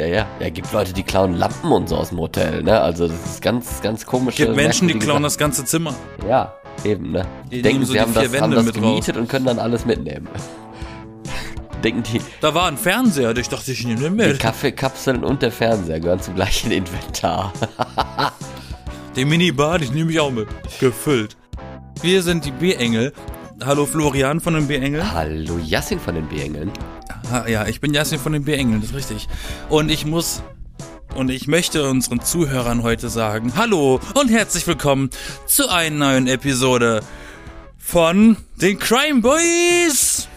Ja, ja. Ja, gibt Leute, die klauen Lampen und so aus dem Hotel, ne? Also das ist ganz, ganz komisch. Gibt Menschen, die klauen das ganze Zimmer. Ja, eben, ne? Die Denken, nehmen so sie die haben das, haben das gemietet und können dann alles mitnehmen. Denken die, Da war ein Fernseher, ich dachte, ich nehme den die mit. Kaffeekapseln und der Fernseher gehören zum gleichen Inventar. Den Minibar, den nehme ich auch mit. Gefüllt. Wir sind die B-Engel. Hallo Florian von den B-Engeln. Hallo Yassin von den B-Engeln. Ja, ich bin Jasin von den B-Engeln, das ist richtig. Und ich muss und ich möchte unseren Zuhörern heute sagen, hallo und herzlich willkommen zu einer neuen Episode von den Crime Boys.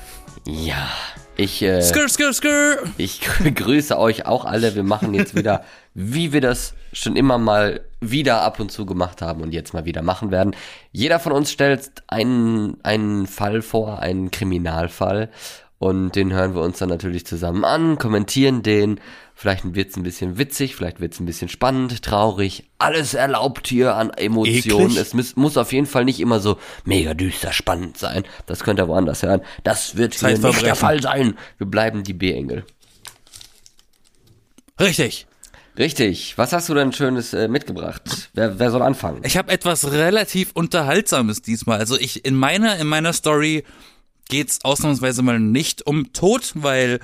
Ja, ich, äh, Skr, skr, skr. ich grüße euch auch alle. Wir machen jetzt wieder, wie wir das schon immer mal wieder ab und zu gemacht haben und jetzt mal wieder machen werden. Jeder von uns stellt einen, einen Fall vor, einen Kriminalfall. Und den hören wir uns dann natürlich zusammen an, kommentieren den. Vielleicht wird's ein bisschen witzig, vielleicht wird's ein bisschen spannend, traurig. Alles erlaubt hier an Emotionen. Eklig? Es muss, muss auf jeden Fall nicht immer so mega düster spannend sein. Das könnt ihr woanders hören. Das wird hier nicht der Fall sein. Wir bleiben die B-Engel. Richtig. Richtig. Was hast du denn Schönes äh, mitgebracht? Wer, wer soll anfangen? Ich habe etwas relativ unterhaltsames diesmal. Also ich in meiner in meiner Story geht's ausnahmsweise mal nicht um Tod, weil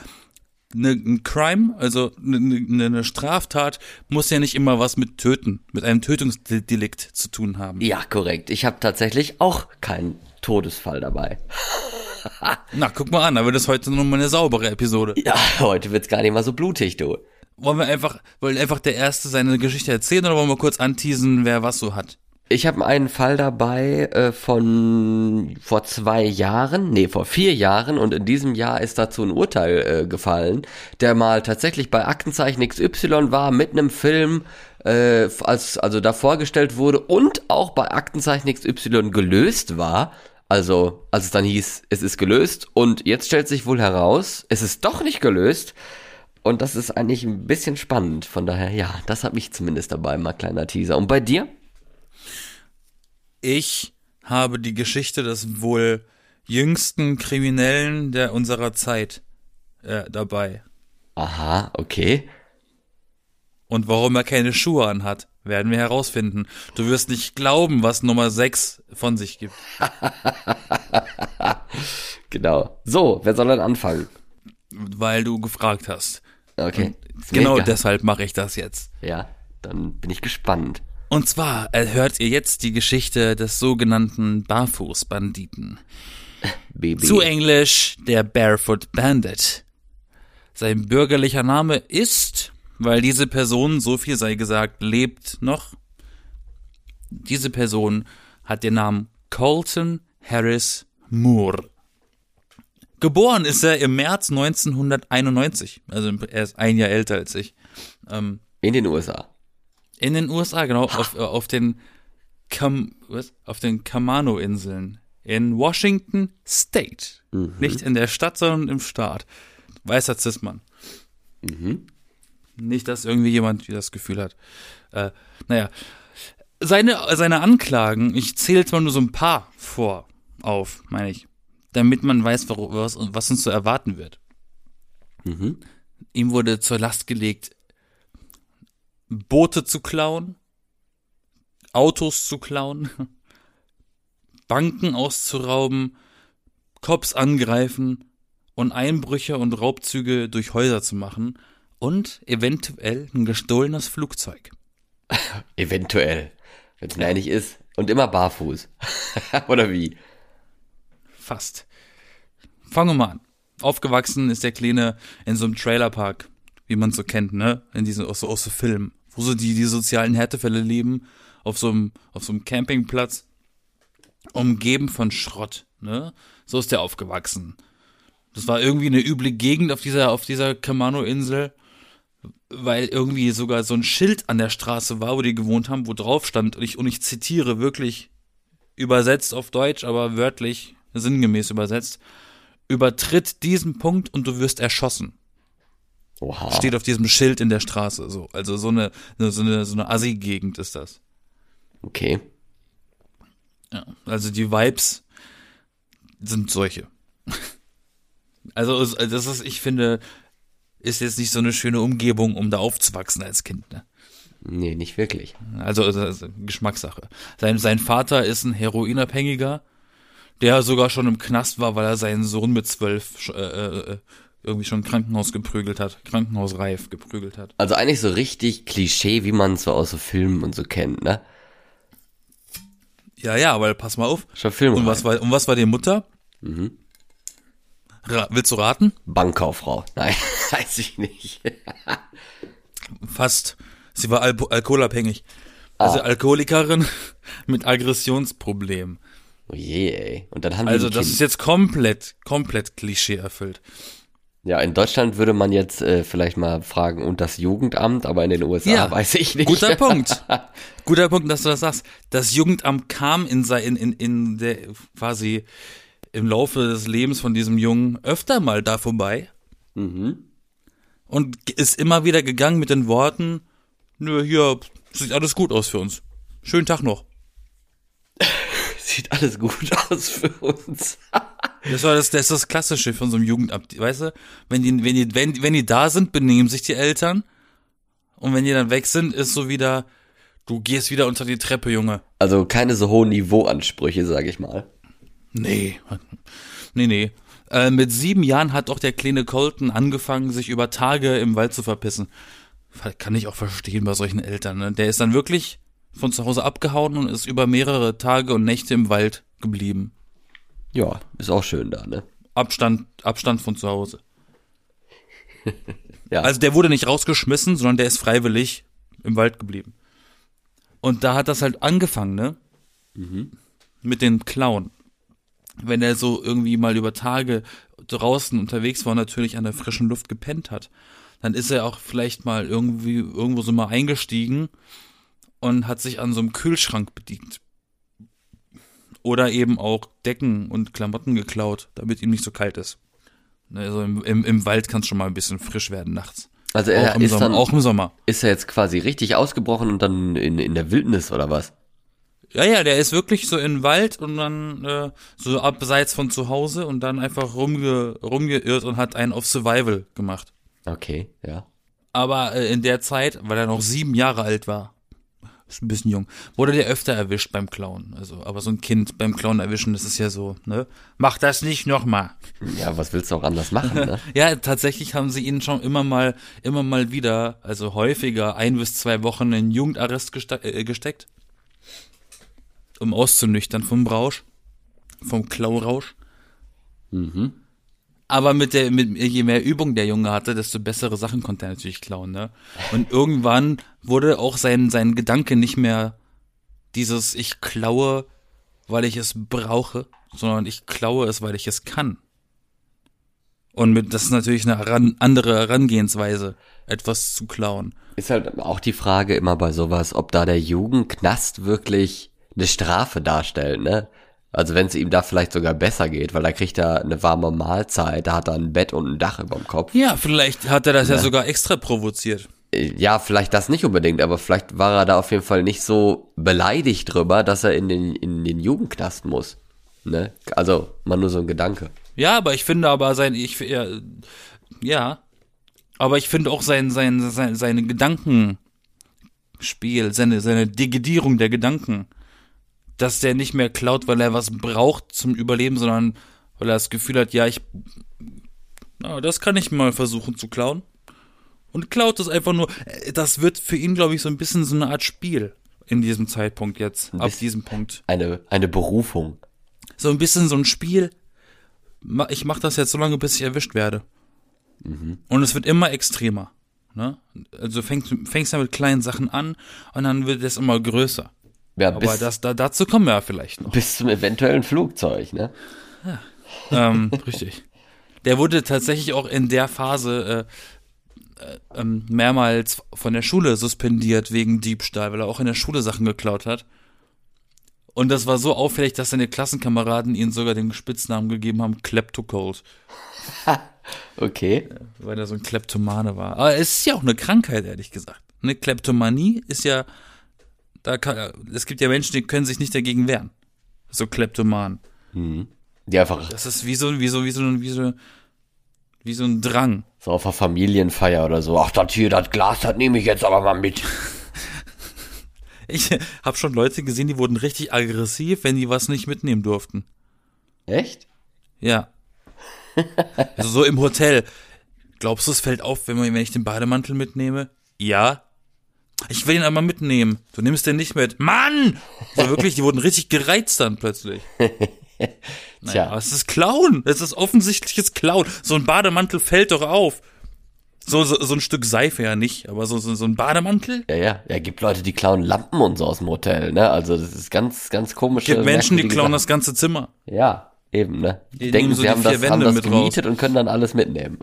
ne, ein Crime, also eine ne, ne Straftat, muss ja nicht immer was mit Töten, mit einem Tötungsdelikt zu tun haben. Ja, korrekt. Ich habe tatsächlich auch keinen Todesfall dabei. Na, guck mal an, da wird es heute nur mal eine saubere Episode. Ja, heute wird's gar nicht mal so blutig, du. Wollen wir einfach, wollen einfach der Erste seine Geschichte erzählen oder wollen wir kurz anteasen, wer was so hat? Ich habe einen Fall dabei äh, von vor zwei Jahren, nee, vor vier Jahren und in diesem Jahr ist dazu ein Urteil äh, gefallen, der mal tatsächlich bei Aktenzeichen XY war mit einem Film, äh, als also da vorgestellt wurde und auch bei Aktenzeichen XY gelöst war. Also, als es dann hieß, es ist gelöst und jetzt stellt sich wohl heraus, es ist doch nicht gelöst. Und das ist eigentlich ein bisschen spannend. Von daher, ja, das hat mich zumindest dabei, mal kleiner Teaser. Und bei dir? Ich habe die Geschichte des wohl jüngsten Kriminellen der unserer Zeit äh, dabei. Aha, okay. Und warum er keine Schuhe anhat, werden wir herausfinden. Du wirst nicht glauben, was Nummer 6 von sich gibt. Genau. So, wer soll denn anfangen? Weil du gefragt hast. Okay. Genau deshalb mache ich das jetzt. Ja, dann bin ich gespannt. Und zwar äh, hört ihr jetzt die Geschichte des sogenannten Barfußbanditen. Baby. Zu Englisch der Barefoot Bandit. Sein bürgerlicher Name ist, weil diese Person, so viel sei gesagt, lebt noch. Diese Person hat den Namen Colton Harris Moore. Geboren ist er im März 1991. Also er ist ein Jahr älter als ich. Ähm, In den USA. In den USA, genau, auf, äh, auf den Kam, was? Auf den Kamano-Inseln in Washington State. Nicht in der Stadt, sondern im Staat. Weißer Zismann. Nicht, dass irgendwie jemand das Gefühl hat. Äh, naja. Seine, seine Anklagen, ich zähle jetzt mal nur so ein paar vor auf, meine ich. Damit man weiß, was, was uns so erwarten wird. Ihm wurde zur Last gelegt, Boote zu klauen, Autos zu klauen, Banken auszurauben, Cops angreifen und Einbrüche und Raubzüge durch Häuser zu machen und eventuell ein gestohlenes Flugzeug. Eventuell. Wenn es mir einig ist. Und immer barfuß. Oder wie? Fast. Fangen wir mal an. Aufgewachsen ist der Kleine in so einem Trailerpark, wie man so kennt, ne? In diesen, aus aus so Filmen, wo so die, die sozialen Härtefälle leben, auf so einem, auf so einem Campingplatz, umgeben von Schrott, ne? So ist der aufgewachsen. Das war irgendwie eine üble Gegend auf dieser, auf dieser Kamano-Insel, weil irgendwie sogar so ein Schild an der Straße war, wo die gewohnt haben, wo drauf stand, und ich, und ich zitiere wirklich übersetzt auf Deutsch, aber wörtlich, sinngemäß übersetzt, übertritt diesen Punkt und du wirst erschossen. Oha. Steht auf diesem Schild in der Straße, so. Also so eine, so eine, so eine Assi-Gegend ist das. Okay. Ja. Also die Vibes sind solche. Also, es- das ist, ich finde, ist jetzt nicht so eine schöne Umgebung, um da aufzuwachsen als Kind. Ne? Nee, nicht wirklich. Also, also Geschmackssache. Sein, sein Vater ist ein Heroinabhängiger, der sogar schon im Knast war, weil er seinen Sohn mit zwölf äh, äh, irgendwie schon Krankenhaus geprügelt hat, krankenhausreif geprügelt hat. Also eigentlich so richtig Klischee, wie man es so aus so Filmen und so kennt, ne? Ja, ja, aber pass mal auf. Schon Film. Und was war, und was war die Mutter? Mhm. Ra willst du raten? Bankkauffrau. Nein, weiß ich nicht. Fast. Sie war Al alkoholabhängig. Also Ah. Alkoholikerin mit Aggressionsproblem. Oh je, ey. Und dann haben Also das kind. ist jetzt komplett, komplett Klischee erfüllt. Ja, in Deutschland würde man jetzt äh, vielleicht mal fragen, und das Jugendamt, aber in den USA Ja, weiß ich nicht. Guter Punkt. Guter Punkt, dass du das sagst. Das Jugendamt kam in, in, in, in der quasi im Laufe des Lebens von diesem Jungen öfter mal da vorbei Mhm. und ist immer wieder gegangen mit den Worten, nö, hier sieht alles gut aus für uns. Schönen Tag noch. Sieht alles gut aus für uns. Das war das, das ist das Klassische von so einem Jugendamt, weißt du? Wenn die, wenn die, wenn, wenn die da sind, benehmen sich die Eltern. Und wenn die dann weg sind, ist so wieder, du gehst wieder unter die Treppe, Junge. Also keine so hohen Niveauansprüche, sag ich mal. Nee. Nee, nee. Äh, mit sieben Jahren hat doch der kleine Colton angefangen, sich über Tage im Wald zu verpissen. Kann ich auch verstehen bei solchen Eltern. Ne? Der ist dann wirklich von zu Hause abgehauen und ist über mehrere Tage und Nächte im Wald geblieben. Ja, ist auch schön da, ne? Abstand, Abstand von zu Hause. Ja. Also der wurde nicht rausgeschmissen, sondern der ist freiwillig im Wald geblieben. Und da hat das halt angefangen, ne? Mit den Klauen. Wenn er so irgendwie mal über Tage draußen unterwegs war und natürlich an der frischen Luft gepennt hat, dann ist er auch vielleicht mal irgendwie irgendwo so mal eingestiegen und hat sich an so einem Kühlschrank bedient. Oder eben auch Decken und Klamotten geklaut, damit ihm nicht so kalt ist. Ne, Also im, im, im Wald kann es schon mal ein bisschen frisch werden nachts. Also er auch, im ist Sommer, dann, auch im Sommer. ist er jetzt quasi richtig ausgebrochen und dann in, in der Wildnis oder was? Ja, ja, der ist wirklich so den Wald und dann äh, so abseits von zu Hause und dann einfach rumge rumgeirrt und hat einen auf Survival gemacht. Okay, ja. Aber äh, in der Zeit, weil er noch sieben Jahre alt war, ist ein bisschen jung, wurde der öfter erwischt beim Klauen. Also, aber so ein Kind beim Klauen erwischen, das ist ja so, ne? Mach das nicht nochmal. Ja, was willst du auch anders machen, ne? Ja, tatsächlich haben sie ihn schon immer mal, immer mal wieder, also häufiger, ein bis zwei Wochen in Jugendarrest geste äh, gesteckt. Um auszunüchtern vom Rausch. Vom Klaurausch. Mhm. Aber mit der, mit, je mehr Übung der Junge hatte, desto bessere Sachen konnte er natürlich klauen, ne? Und irgendwann wurde auch sein, sein Gedanke nicht mehr dieses, ich klaue, weil ich es brauche, sondern ich klaue es, weil ich es kann. Und mit, das ist natürlich eine heran, andere Herangehensweise, etwas zu klauen. Ist halt auch die Frage immer bei sowas, ob da der Jugendknast wirklich eine Strafe darstellt, ne? Also wenn es ihm da vielleicht sogar besser geht, weil da kriegt er eine warme Mahlzeit, da hat er ein Bett und ein Dach über dem Kopf. Ja, vielleicht hat er das ja sogar extra provoziert. Äh, Ja, vielleicht das nicht unbedingt, aber vielleicht war er da auf jeden Fall nicht so beleidigt drüber, dass er in den, in den Jugendknast muss. Ne? Also, mal nur so ein Gedanke. Ja, aber ich finde aber sein, ich, ja, ja, aber ich finde auch sein, sein, sein, seine Gedankenspiel, seine, seine Digidierung der Gedanken, dass der nicht mehr klaut, weil er was braucht zum Überleben, sondern weil er das Gefühl hat, ja, ich, na, das kann ich mal versuchen zu klauen. Und klaut es einfach nur, äh, das wird für ihn, glaube ich, so ein bisschen so eine Art Spiel in diesem Zeitpunkt jetzt, ab diesem Punkt Eine, eine Berufung. so ein bisschen so ein Spiel. Ich mache das jetzt so lange, bis ich erwischt werde. Und es wird immer extremer. Ne? Also fängst, fängst ja mit kleinen Sachen an und dann wird es immer größer. Ja, Aber bis, das, da, dazu kommen wir ja vielleicht noch. bis zum eventuellen Flugzeug, ne? ähm, richtig. Der wurde tatsächlich auch in der Phase äh, äh, ähm, mehrmals von der Schule suspendiert wegen Diebstahl, weil er auch in der Schule Sachen geklaut hat. Und das war so auffällig, dass seine Klassenkameraden ihm sogar den Spitznamen gegeben haben, Kleptocold. Okay. weil er so ein Kleptomane war. Aber es ist ja auch eine Krankheit, ehrlich gesagt. Eine Kleptomanie ist ja, da kann, es gibt ja Menschen, die können sich nicht dagegen wehren. So Kleptoman. Die einfach, Das ist wie so, wie so, wie so, wie so, Wie so ein Drang. So auf einer Familienfeier oder so. Ach, das hier, das Glas, das nehme ich jetzt aber mal mit. Ich habe schon Leute gesehen, die wurden richtig aggressiv, wenn die was nicht mitnehmen durften. Echt? Ja. Also so im Hotel. Glaubst du, es fällt auf, wenn, man, wenn ich den Bademantel mitnehme? Ja. Ich will ihn aber mitnehmen. Du nimmst den nicht mit. Mann! So wirklich, die wurden richtig gereizt dann plötzlich. Naja, aber es ist Klauen. Es ist offensichtliches Klauen. So ein Bademantel fällt doch auf. So, so, so ein Stück Seife ja nicht, aber so, so, so ein Bademantel? Ja, ja. Ja, gibt Leute, die klauen Lampen und so aus dem Hotel, ne? Also das ist ganz, ganz komisch. Gibt Menschen, die klauen das ganze Zimmer. Ja, eben, ne? Die, Die denken, so sie die haben vier das, haben Wände das mit gemietet und können dann alles mitnehmen.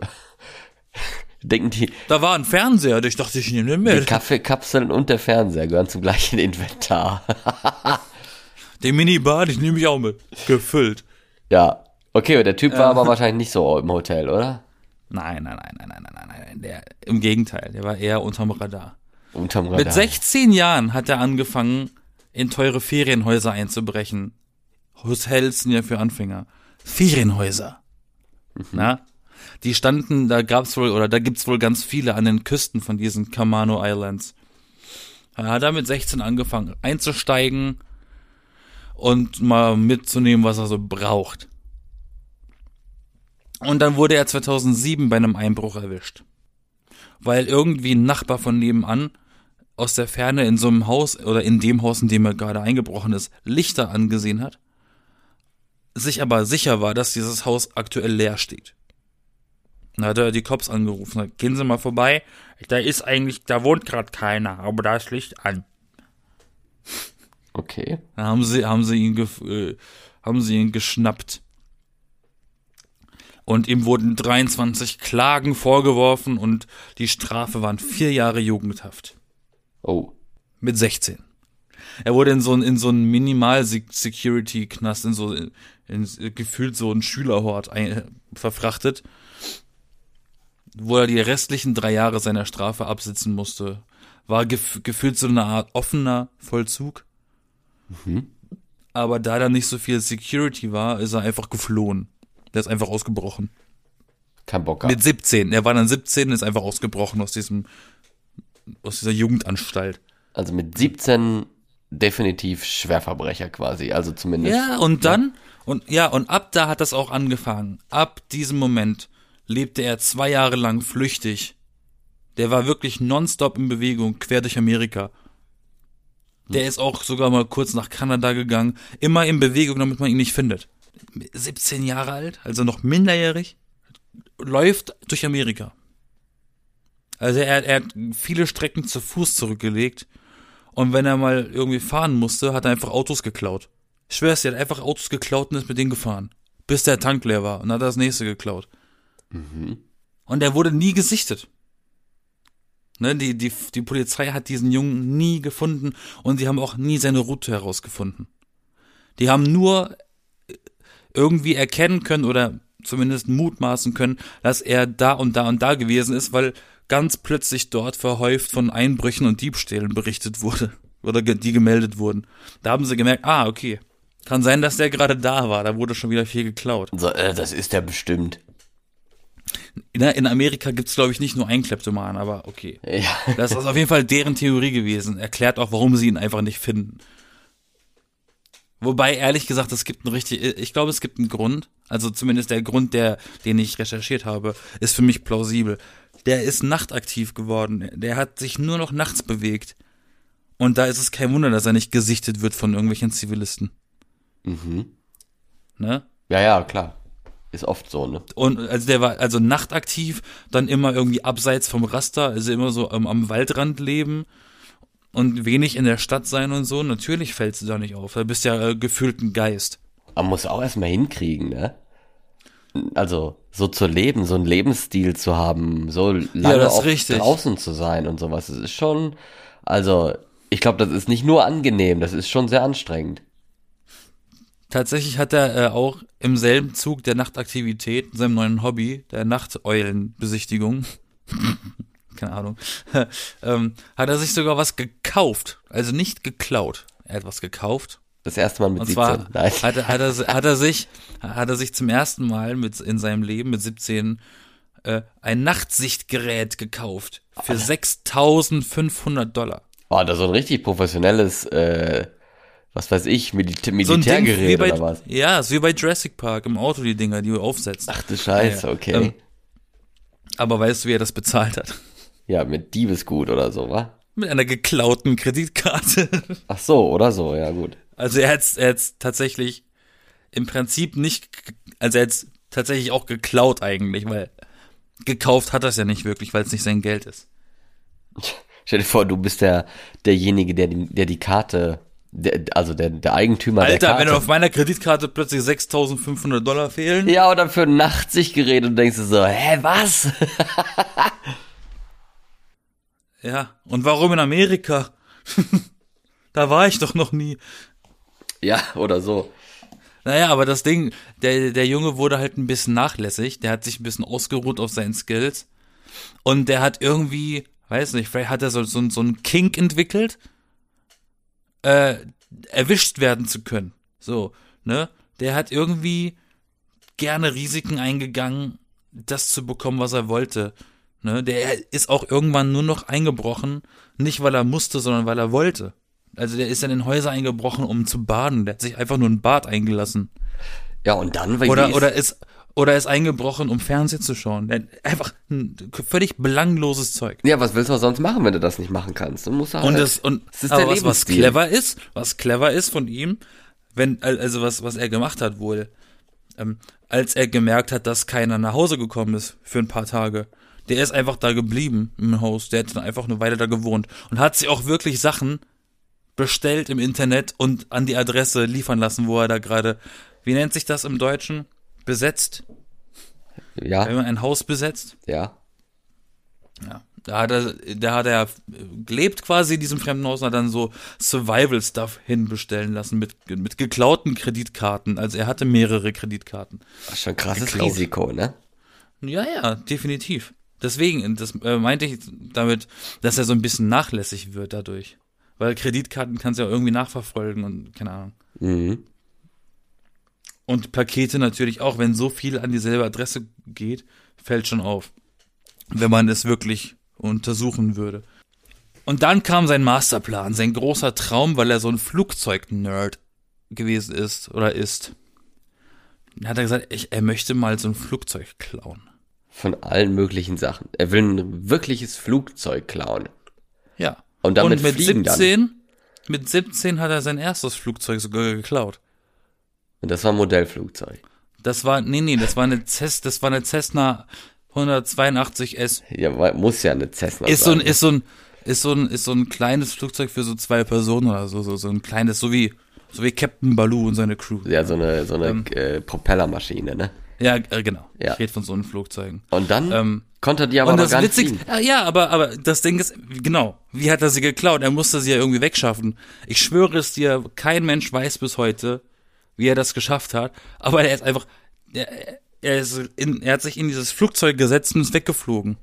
Denken die, Da war ein Fernseher, ich dachte, ich nehme den die mit. Kaffeekapseln und der Fernseher gehören zum gleichen Inventar. Den Minibad, ich nehme ich auch mit. Gefüllt. ja. Okay, der Typ war aber wahrscheinlich nicht so im Hotel, oder? Nein, nein, nein, nein, nein, nein, nein, nein. Der, Im Gegenteil, der war eher unterm Radar. Unterm Radar. Mit 16 Jahren hat er angefangen, in teure Ferienhäuser einzubrechen. Hotels sind ja für Anfänger. Ferienhäuser. Na? Die standen, da gab's wohl, oder da gibt's wohl ganz viele an den Küsten von diesen Kamano Islands. Da hat er mit 16 angefangen einzusteigen und mal mitzunehmen, was er so braucht. Und dann wurde er 2007 bei einem Einbruch erwischt. Weil irgendwie ein Nachbar von nebenan aus der Ferne in so einem Haus oder in dem Haus, in dem er gerade eingebrochen ist, Lichter angesehen hat, sich aber sicher war, dass dieses Haus aktuell leer steht. Dann hat er die Cops angerufen, hat, gehen Sie mal vorbei, da ist eigentlich, da wohnt gerade keiner, aber da ist Licht an. Okay. Dann haben sie, haben sie ihn, äh, haben sie ihn geschnappt. Und ihm wurden 23 Klagen vorgeworfen und die Strafe waren vier Jahre Jugendhaft. Oh. Mit 16. Er wurde in so ein, in so einen Minimal-Security-Knast, in so, in, in, gefühlt so ein Schülerhort ein, verfrachtet, wo er die restlichen drei Jahre seiner Strafe absitzen musste. War gef gefühlt so eine Art offener Vollzug. Aber da da nicht so viel Security war, ist er einfach geflohen. Der ist einfach ausgebrochen. Kein Bock gehabt. Mit 17. Er war dann 17 und ist einfach ausgebrochen aus diesem, aus dieser Jugendanstalt. Also mit 17 definitiv Schwerverbrecher quasi. Also zumindest. Ja, und dann, und ja, und ab da hat das auch angefangen. Ab diesem Moment lebte er zwei Jahre lang flüchtig. Der war wirklich nonstop in Bewegung, quer durch Amerika. Der ist auch sogar mal kurz nach Kanada gegangen, immer in Bewegung, damit man ihn nicht findet. 17 Jahre alt, also noch minderjährig, läuft durch Amerika. Also er, er hat viele Strecken zu Fuß zurückgelegt und wenn er mal irgendwie fahren musste, hat er einfach Autos geklaut. Ich schwör's dir, er hat einfach Autos geklaut und ist mit denen gefahren. Bis der Tank leer war und hat das nächste geklaut. Und er wurde nie gesichtet. Ne, die, die, die Polizei hat diesen Jungen nie gefunden und sie haben auch nie seine Route herausgefunden. Die haben nur irgendwie erkennen können oder zumindest mutmaßen können, dass er da und da und da gewesen ist, weil ganz plötzlich dort verhäuft von Einbrüchen und Diebstählen berichtet wurde oder die gemeldet wurden. Da haben sie gemerkt, ah, okay. Kann sein, dass der gerade da war, da wurde schon wieder viel geklaut. So, äh, das ist der bestimmt. In, in Amerika gibt's glaube ich, nicht nur einen Kleptoman, aber okay. Ja. Das ist auf jeden Fall deren Theorie gewesen. Erklärt auch, warum sie ihn einfach nicht finden. Wobei, ehrlich gesagt, es gibt einen richtig, ich glaube, es gibt einen Grund. Also zumindest der Grund, der, den ich recherchiert habe, ist für mich plausibel. Der ist nachtaktiv geworden. Der hat sich nur noch nachts bewegt. Und da ist es kein Wunder, dass er nicht gesichtet wird von irgendwelchen Zivilisten. Mhm. Ne? Ja, ja, klar. Ist oft so, ne? Und also der war also nachtaktiv, dann immer irgendwie abseits vom Raster, also immer so am, am Waldrand leben und wenig in der Stadt sein und so. Natürlich fällst du da nicht auf. Da bist ja äh, gefühlt ein Geist. Man muss auch erstmal hinkriegen, ne? Also, so zu leben, so einen Lebensstil zu haben, so lange ist auch draußen zu sein und sowas. Das ist schon, also, ich glaube, das ist nicht nur angenehm, das ist schon sehr anstrengend. Tatsächlich hat er äh, auch im selben Zug der Nachtaktivität, in seinem neuen Hobby, der Nachteulenbesichtigung, keine Ahnung, ähm, hat er sich sogar was gekauft. Also nicht geklaut. Er hat was gekauft. Das erste Mal mit Und 17. zwar Nein. hat, er- hat, er, hat er sich hat er sich zum ersten Mal mit in seinem Leben mit 17 äh, ein Nachtsichtgerät gekauft für 6500 Dollar. War da so ein richtig professionelles, äh, was weiß ich, So Ding Militärgerät bei, oder was? Ja, ist wie bei Jurassic Park im Auto die Dinger, die du aufsetzt. Ach du Scheiße, Ja, okay. ähm, Aber weißt du, wie er das bezahlt hat? ja, mit Diebesgut oder so, wa? Mit einer geklauten Kreditkarte. Ach so, oder so, ja gut. Also er hat's, er hat's tatsächlich im Prinzip nicht, also er hat's tatsächlich auch geklaut eigentlich, weil gekauft hat er es ja nicht wirklich, weil es nicht sein Geld ist. Stell dir vor, du bist der, derjenige, der die, der die Karte, der, also der, der Eigentümer der Alter, Karte. wenn auf meiner Kreditkarte plötzlich 6.500 Dollar fehlen, ja, oder für ein Nachtsichtgerät und denkst du so, hä, was? ja, und warum in Amerika? da war ich doch noch nie. ja, oder so. Naja, aber das Ding, der, der Junge wurde halt ein bisschen nachlässig, der hat sich ein bisschen ausgeruht auf seinen Skills und der hat irgendwie, weiß nicht, vielleicht hat er so, so, so einen Kink entwickelt, äh, erwischt werden zu können. So, ne? Der hat irgendwie gerne Risiken eingegangen, das zu bekommen, was er wollte. Ne? Der ist auch irgendwann nur noch eingebrochen, nicht weil er musste, sondern weil er wollte. Also der ist dann in Häuser eingebrochen, um zu baden. Der hat sich einfach nur ein Bad eingelassen. Ja, und dann, weil Oder, wie oder ist, oder ist eingebrochen, um Fernsehen zu schauen. Einfach ein völlig belangloses Zeug. Ja, was willst du sonst machen, wenn du das nicht machen kannst? Du musst halt, Und das, und, das ist aber was, was clever ist, was clever ist von ihm, wenn, also was, was er gemacht hat wohl, ähm, als er gemerkt hat, dass keiner nach Hause gekommen ist für ein paar Tage. Der ist einfach da geblieben im Haus. Der hat dann einfach eine Weile da gewohnt und hat sich auch wirklich Sachen bestellt im Internet und an die Adresse liefern lassen, wo er da gerade, wie nennt sich das im Deutschen? Besetzt? Wenn ja, man ein Haus besetzt? ja. Ja. Da hat er, da hat er gelebt quasi in diesem fremden Haus und hat dann so Survival-Stuff hinbestellen lassen mit, mit geklauten Kreditkarten. Also er hatte mehrere Kreditkarten. Das ist schon krasses Geklaut. Risiko, ne? Ja, ja, definitiv. Deswegen, das äh, meinte ich damit, dass er so ein bisschen nachlässig wird dadurch. Weil Kreditkarten kannst du ja irgendwie nachverfolgen und keine Ahnung. Mhm. Und Pakete natürlich auch, wenn so viel an dieselbe Adresse geht, fällt schon auf. Wenn man es wirklich untersuchen würde. Und dann kam sein Masterplan, sein großer Traum, weil er so ein Flugzeug-Nerd gewesen ist oder ist. Dann hat er gesagt, ich, er möchte mal so ein Flugzeug klauen. Von allen möglichen Sachen. Er will ein wirkliches Flugzeug klauen. Ja. Und damit mit fliegen dann. 17, mit 17 hat er sein erstes Flugzeug sogar geklaut. Und das war ein Modellflugzeug. Das war, nee, nee, das war eine Cess, das war eine Cessna 182S. Ja, muss ja eine Cessna Ist so ein, sein. ist so ein, ist so ein, ist so ein kleines Flugzeug für so zwei Personen oder so, so, so ein kleines, so wie, so wie Captain Baloo und seine Crew. ja, so eine, so eine Ähm. äh, Propellermaschine, ne? Ja, äh, genau. Ja. Ich rede von so einen Flugzeugen. Und dann Ähm, konnte er die aber und das gar nicht Witzigste, fliegen. Ah, ja, aber, aber das Ding ist, genau, wie hat er sie geklaut? Er musste sie ja irgendwie wegschaffen. Ich schwöre es dir, kein Mensch weiß bis heute, wie er das geschafft hat, aber er ist einfach, er, er, ist in, er hat sich in dieses Flugzeug gesetzt und ist weggeflogen.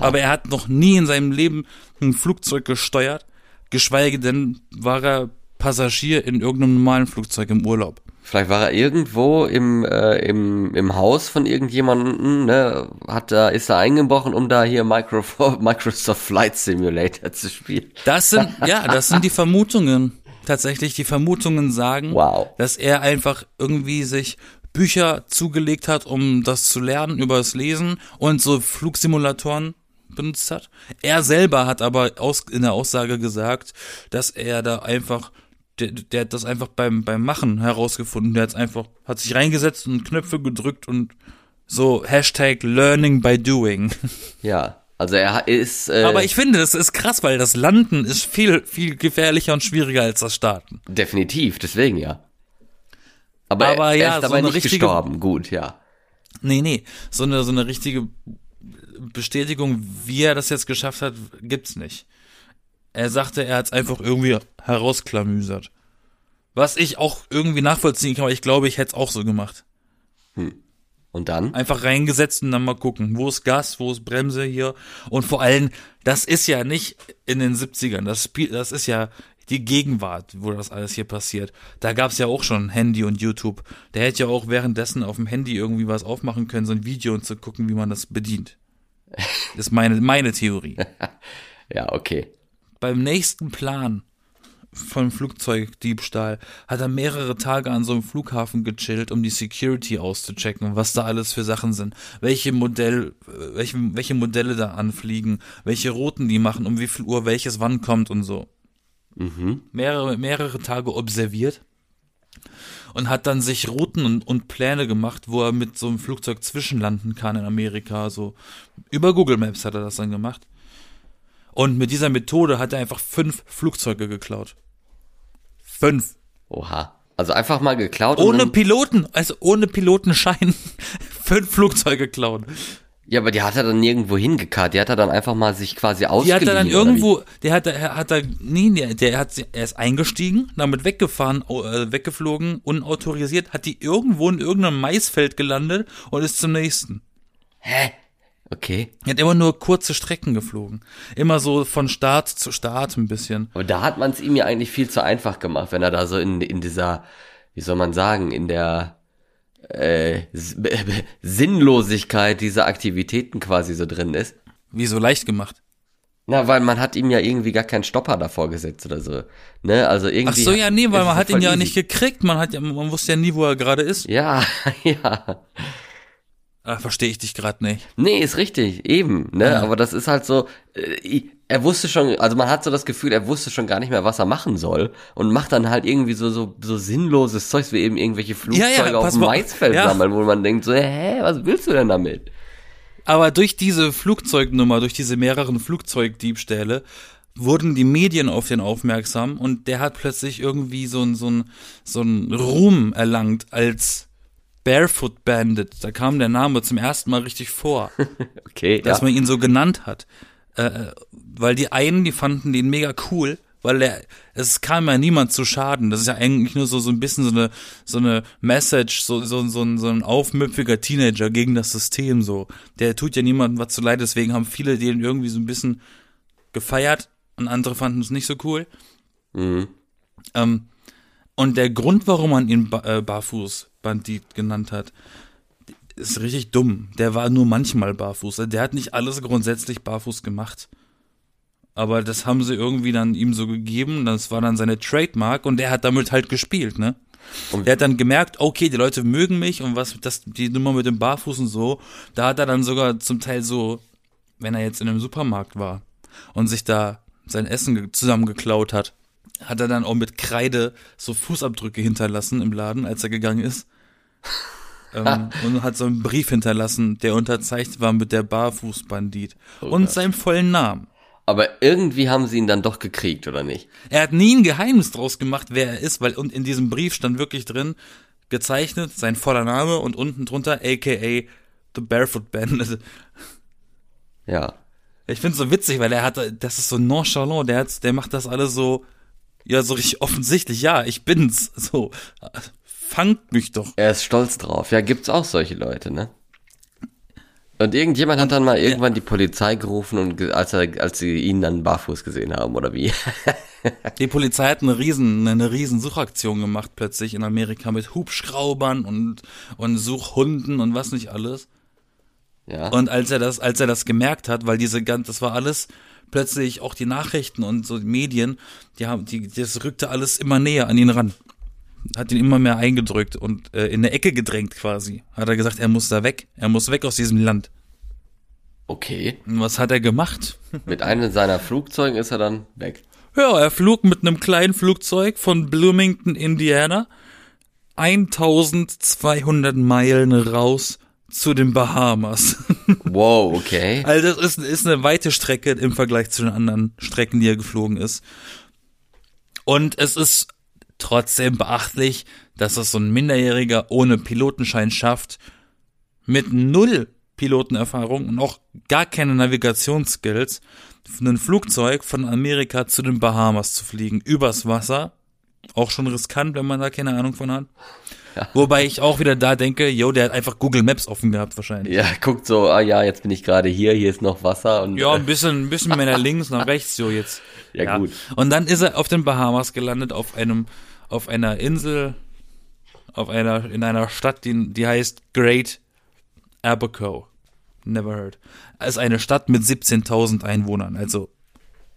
Aber er hat noch nie in seinem Leben ein Flugzeug gesteuert, geschweige denn war er Passagier in irgendeinem normalen Flugzeug im Urlaub. Vielleicht war er irgendwo im, äh, im, im Haus von irgendjemandem, ne, hat da, ist da eingebrochen, um da hier Micro, Microsoft Flight Simulator zu spielen. Das sind, ja, das sind die Vermutungen. Tatsächlich, die Vermutungen sagen, Wow. dass er einfach irgendwie sich Bücher zugelegt hat, um das zu lernen über das Lesen und so Flugsimulatoren benutzt hat. Er selber hat aber aus, in der Aussage gesagt, dass er da einfach, der, der hat das einfach beim, beim Machen herausgefunden. Der hat einfach, hat sich reingesetzt und Knöpfe gedrückt und so Hashtag Learning by Doing. Ja, also er ist, äh, Aber ich finde, das ist krass, weil das Landen ist viel, viel gefährlicher und schwieriger als das Starten. definitiv, deswegen ja. Aber, Aber er, ja, er ist so dabei eine nicht richtige- gestorben, gut, ja. Nee, nee, so eine, so eine richtige Bestätigung, wie er das jetzt geschafft hat, gibt's nicht. Er sagte, er hat's einfach irgendwie herausklamüsert. Was ich auch irgendwie nachvollziehen kann, aber ich glaube, ich hätte es auch so gemacht. Und dann? Einfach reingesetzt und dann mal gucken, wo ist Gas, wo ist Bremse hier. Und vor allem, das ist ja nicht in den 70ern. Das das ist ja die Gegenwart, wo das alles hier passiert. Da gab's ja auch schon Handy und YouTube. Der hätte ja auch währenddessen auf dem Handy irgendwie was aufmachen können, so ein Video und zu gucken, wie man das bedient. Das ist meine, meine Theorie. Ja, okay. Beim nächsten Plan von Flugzeugdiebstahl hat er mehrere Tage an so einem Flughafen gechillt, um die Security auszuchecken, was da alles für Sachen sind, welche Modell, äh, welche, welche Modelle da anfliegen, welche Routen die machen, um wie viel Uhr welches wann kommt und so. Mhm. Mehrere, mehrere Tage observiert und hat dann sich Routen und, und Pläne gemacht, wo er mit so einem Flugzeug zwischenlanden kann in Amerika, so über Google Maps hat er das dann gemacht. Und mit dieser Methode hat er einfach fünf Flugzeuge geklaut. Fünf. Oha. Also einfach mal geklaut. Ohne Piloten, also ohne Pilotenschein. fünf Flugzeuge klauen. Ja, aber die hat er dann nirgendwo hingekarrt. Die hat er dann einfach mal sich quasi Die ausgeliehen. hat er dann irgendwo, der hat, er hat er, nee, der, der hat, er ist eingestiegen, damit weggefahren, äh, weggeflogen, unautorisiert, hat die irgendwo in irgendeinem Maisfeld gelandet und ist zum nächsten. Hä? Okay. Er hat immer nur kurze Strecken geflogen. Immer so von Start zu Start ein bisschen. Aber da hat man es ihm ja eigentlich viel zu einfach gemacht, wenn er da so in, in dieser, wie soll man sagen, in der äh, Sinnlosigkeit dieser Aktivitäten quasi so drin ist. Wie so leicht gemacht. Na, weil man hat ihm ja irgendwie gar keinen Stopper davor gesetzt oder so. Ne, also Ach irgendwie. so, ja, nee, weil man hat ihn ja easy. nicht gekriegt. Man hat ja, man wusste ja nie, wo er gerade ist. Ja, ja. Ah, verstehe ich dich gerade nicht. Nee, ist richtig, eben, ne? Ja. Aber das ist halt so, äh, er wusste schon, also man hat so das Gefühl, er wusste schon gar nicht mehr, was er machen soll und macht dann halt irgendwie so so so sinnloses Zeugs wie eben irgendwelche Flugzeuge Ja, ja, auf dem Maisfeld sammeln, wo man denkt so, hä, was willst du denn damit? Aber durch diese Flugzeugnummer, durch diese mehreren Flugzeugdiebstähle, wurden die Medien auf den aufmerksam und der hat plötzlich irgendwie so ein, so ein, so ein Ruhm erlangt als Barefoot Bandit. Da kam der Name zum ersten Mal richtig vor, Okay, dass ja. man ihn so genannt hat. Äh, weil die einen, die fanden den mega cool, weil er, es kam ja niemand zu Schaden. Das ist ja eigentlich nur so, so ein bisschen so eine, so eine Message, so, so, so, ein, so ein aufmüpfiger Teenager gegen das System, so. Der tut ja niemandem was zu leid, deswegen haben viele den irgendwie so ein bisschen gefeiert und andere fanden es nicht so cool. Mhm. Ähm, und der Grund, warum man ihn ba äh, Barfuß-Bandit genannt hat, ist richtig dumm. Der war nur manchmal barfuß. Der hat nicht alles grundsätzlich barfuß gemacht. Aber das haben sie irgendwie dann ihm so gegeben. Das war dann seine Trademark und der hat damit halt gespielt, ne? Und- der hat dann gemerkt, okay, die Leute mögen mich und was, das, die Nummer mit dem Barfuß und so, da hat er dann sogar zum Teil so, wenn er jetzt in einem Supermarkt war und sich da sein Essen ge- zusammengeklaut hat, hat er dann auch mit Kreide so Fußabdrücke hinterlassen im Laden, als er gegangen ist. Ähm, und hat so einen Brief hinterlassen, der unterzeichnet war mit der Barfußbandit und Gott. seinem vollen Namen. Aber irgendwie haben sie ihn dann doch gekriegt, oder nicht? Er hat nie ein Geheimnis draus gemacht, wer er ist, weil und in diesem Brief stand wirklich drin, gezeichnet, sein voller Name und unten drunter, aka The Barefoot Bandit. Ja. Ich find's so witzig, weil er hat, das ist so nonchalant, der hat, der macht das alles so, ja, so richtig offensichtlich, ja, ich bin's, so, fangt mich doch. Er ist stolz drauf. Ja, gibt's auch solche Leute, ne? Und irgendjemand hat dann mal irgendwann die Polizei gerufen und als er, als sie ihn dann barfuß gesehen haben, oder wie? Die Polizei hat eine riesen, eine riesen Suchaktion gemacht plötzlich in Amerika mit Hubschraubern und, und Suchhunden und was nicht alles. Ja. Und als er das, als er das gemerkt hat, weil diese ganz, das war alles plötzlich auch die Nachrichten und so die Medien, die haben, die, das rückte alles immer näher an ihn ran. Hat ihn immer mehr eingedrückt und äh, in eine Ecke gedrängt quasi. Hat er gesagt, er muss da weg. Er muss weg aus diesem Land. Okay. Und was hat er gemacht? Mit einem seiner Flugzeugen ist er dann weg. Ja, er flog mit einem kleinen Flugzeug von Bloomington, Indiana, 1200 Meilen raus zu den Bahamas. Wow, okay. Also das ist, ist eine weite Strecke im Vergleich zu den anderen Strecken, die er geflogen ist. Und es ist trotzdem beachtlich, dass es so ein Minderjähriger ohne Pilotenschein schafft, mit null Pilotenerfahrung und auch gar keine Navigationsskills, ein Flugzeug von Amerika zu den Bahamas zu fliegen, übers Wasser. Auch schon riskant, wenn man da keine Ahnung von hat. Wobei ich auch wieder da denke, yo, der hat einfach Google Maps offen gehabt wahrscheinlich. Ja, guckt so, ah ja, jetzt bin ich gerade hier, hier ist noch Wasser und Ja, ein bisschen, ein bisschen mehr nach links, nach rechts, so jetzt. Ja, gut. Und dann ist er auf den Bahamas gelandet, auf einem, auf einer Insel, auf einer, in einer Stadt, die, die heißt Great Abaco. Never heard. Ist eine Stadt mit 17.000 Einwohnern, also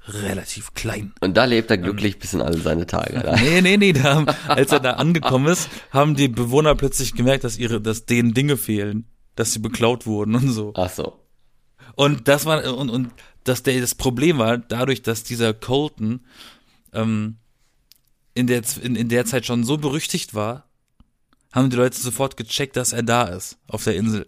relativ klein. und da lebt er glücklich bis in alle seine Tage. Da. Nee, nee, nee, da, als er da angekommen ist, haben die Bewohner plötzlich gemerkt, dass ihre, dass denen Dinge fehlen, dass sie beklaut wurden und so. Ach so. Und das war und und dass der das Problem war, dadurch, dass dieser Colton ähm, in der in, in der Zeit schon so berüchtigt war, haben die Leute sofort gecheckt, dass er da ist auf der Insel.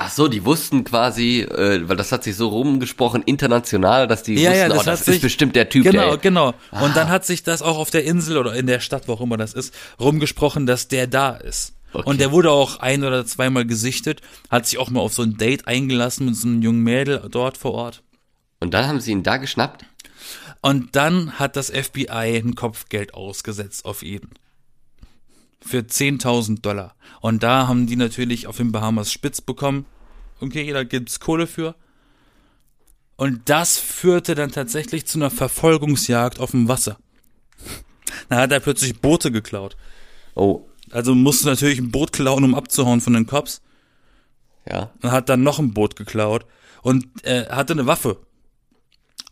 Ach so, die wussten quasi, äh, weil das hat sich so rumgesprochen international, dass die Ja, ja, wussten, das oh, das sich- ist bestimmt der Typ, Genau, der genau. Und dann hat sich das auch auf der Insel oder in der Stadt, wo auch immer das ist, rumgesprochen, dass der da ist. Okay. Und der wurde auch ein oder zweimal gesichtet, hat sich auch mal auf so ein Date eingelassen mit so einem jungen Mädel dort vor Ort. Und dann haben sie ihn da geschnappt. Und dann hat das FBI ein Kopfgeld ausgesetzt auf ihn. Für 10.000 Dollar. Und da haben die natürlich auf den Bahamas spitz bekommen. Okay, da gibt's Kohle für. Und das führte dann tatsächlich zu einer Verfolgungsjagd auf dem Wasser. Da hat er plötzlich Boote geklaut. Oh, Also musste natürlich ein Boot klauen, um abzuhauen von den Cops. ja. und hat dann noch ein Boot geklaut und er hatte eine Waffe.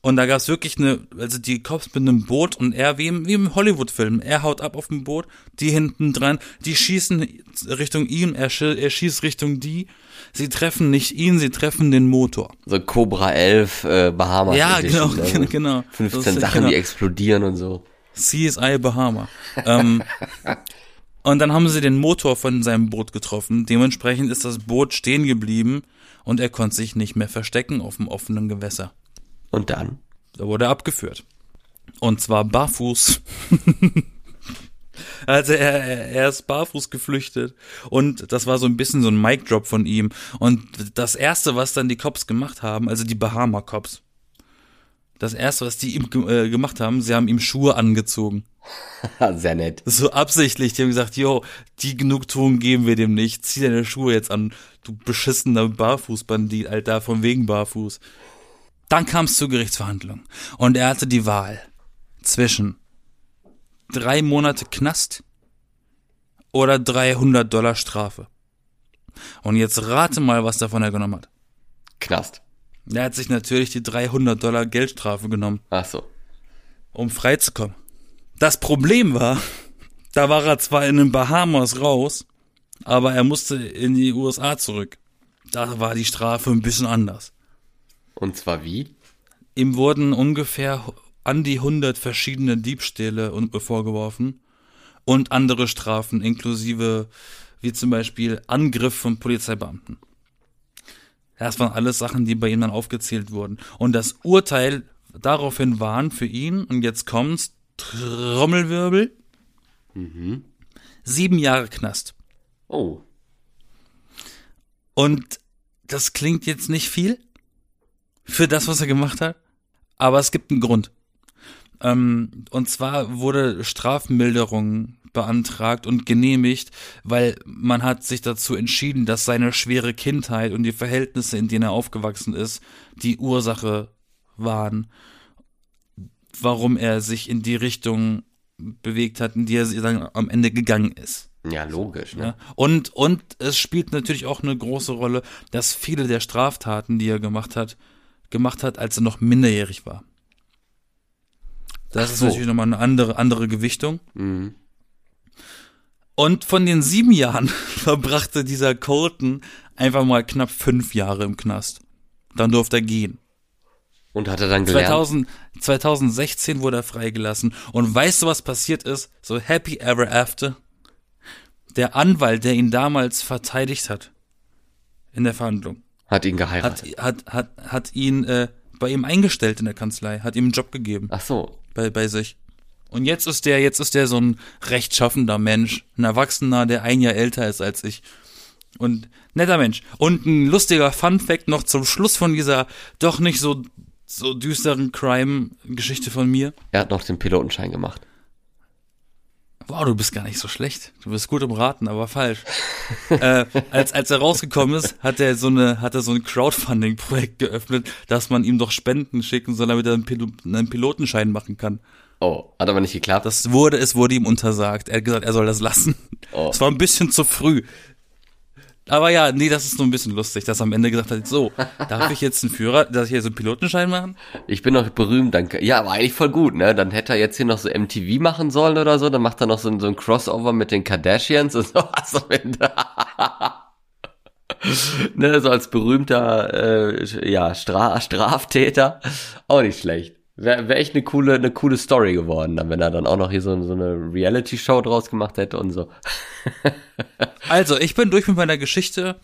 Und da gab's wirklich eine, also die Cops mit einem Boot und er wie im, wie im Hollywood-Film. Er haut ab auf dem Boot, die hinten dran, die schießen Richtung ihn, er, schi- er schießt Richtung die. Sie treffen nicht ihn, sie treffen den Motor. So Cobra 11, äh, Bahamas. Ja, Edition, genau, ne? genau. 15 Das ist- Sachen, genau. die explodieren und so. CSI Bahama. ähm, und dann haben sie den Motor von seinem Boot getroffen. Dementsprechend ist das Boot stehen geblieben und er konnte sich nicht mehr verstecken auf dem offenen Gewässer. Und dann? Da wurde er abgeführt. Und zwar barfuß. Also er, er er ist barfuß geflüchtet und das war so ein bisschen so ein Mic-Drop von ihm. Und das erste, was dann die Cops gemacht haben, also die Bahama-Cops, das erste, was die ihm äh, gemacht haben, sie haben ihm Schuhe angezogen. Sehr nett. So absichtlich, die haben gesagt, yo, die Genugtuung geben wir dem nicht, zieh deine Schuhe jetzt an, du beschissener Barfußbandit, Alter, von wegen Barfuß. Dann kam es zur Gerichtsverhandlung und er hatte die Wahl zwischen drei Monate Knast oder 300 Dollar Strafe. Und jetzt rate mal, was davon er genommen hat. Knast. Er hat sich natürlich die 300 Dollar Geldstrafe genommen Ach so. um freizukommen. Das Problem war, da war er zwar in den Bahamas raus, aber er musste in die USA zurück. Da war die Strafe ein bisschen anders. Und zwar wie? Ihm wurden ungefähr an die 100 verschiedene Diebstähle vorgeworfen und andere Strafen inklusive wie zum Beispiel Angriff von Polizeibeamten. Das waren alles Sachen, die bei ihm dann aufgezählt wurden. Und das Urteil daraufhin waren für ihn, und jetzt kommt's, Trommelwirbel, sieben Jahre Knast. Oh. Und das klingt jetzt nicht viel für das, was er gemacht hat, aber es gibt einen Grund. Ähm, und zwar wurde Strafmilderung beantragt und genehmigt, weil man hat sich dazu entschieden, dass seine schwere Kindheit und die Verhältnisse, in denen er aufgewachsen ist, die Ursache waren, warum er sich in die Richtung bewegt hat, in die er dann am Ende gegangen ist. Ja, logisch, ne? Und, und es spielt natürlich auch eine große Rolle, dass viele der Straftaten, die er gemacht hat, gemacht hat, als er noch minderjährig war. Das Ach ist so. natürlich nochmal eine andere, andere Gewichtung. Mhm. Und von den sieben Jahren verbrachte dieser Colton einfach mal knapp fünf Jahre im Knast. Dann durfte er gehen. Und hat er dann gelernt? 2000, 2016 wurde er freigelassen. Und weißt du, was passiert ist? So happy ever after. Der Anwalt, der ihn damals verteidigt hat in der Verhandlung, Hat ihn hat, geheiratet. hat, hat, hat ihn äh, bei ihm eingestellt in der Kanzlei, hat ihm einen Job gegeben Ach so. bei, bei sich. Und jetzt ist der, jetzt ist der so ein rechtschaffender Mensch, ein Erwachsener, der ein Jahr älter ist als ich. Und netter Mensch. Und ein lustiger Fun Fact noch zum Schluss von dieser doch nicht so, so düsteren Crime-Geschichte von mir. Er hat noch den Pilotenschein gemacht. Wow, du bist gar nicht so schlecht. Du bist gut im Raten, aber falsch. äh, als, als er rausgekommen ist, hat er so eine, hat er so ein Crowdfunding-Projekt geöffnet, dass man ihm doch Spenden schicken soll, damit er einen, Pil einen Pilotenschein machen kann. Oh, hat aber nicht geklappt. Das wurde, es wurde ihm untersagt. Er hat gesagt, er soll das lassen. Oh. Es war ein bisschen zu früh. Aber ja, nee, das ist nur ein bisschen lustig, dass er am Ende gesagt hat, so, darf ich jetzt einen Führer, darf ich jetzt einen Pilotenschein machen? Ich bin noch berühmt, danke. Ja, aber eigentlich voll gut, ne? Dann hätte er jetzt hier noch so MTV machen sollen oder so, dann macht er noch so, so ein Crossover mit den Kardashians und so was am Ende. ne, so als berühmter äh, ja, Stra Straftäter. Auch nicht schlecht. Wäre wär echt eine coole, eine coole Story geworden, dann, wenn er dann auch noch hier so, so eine Reality-Show draus gemacht hätte und so. Also, ich bin durch mit meiner Geschichte.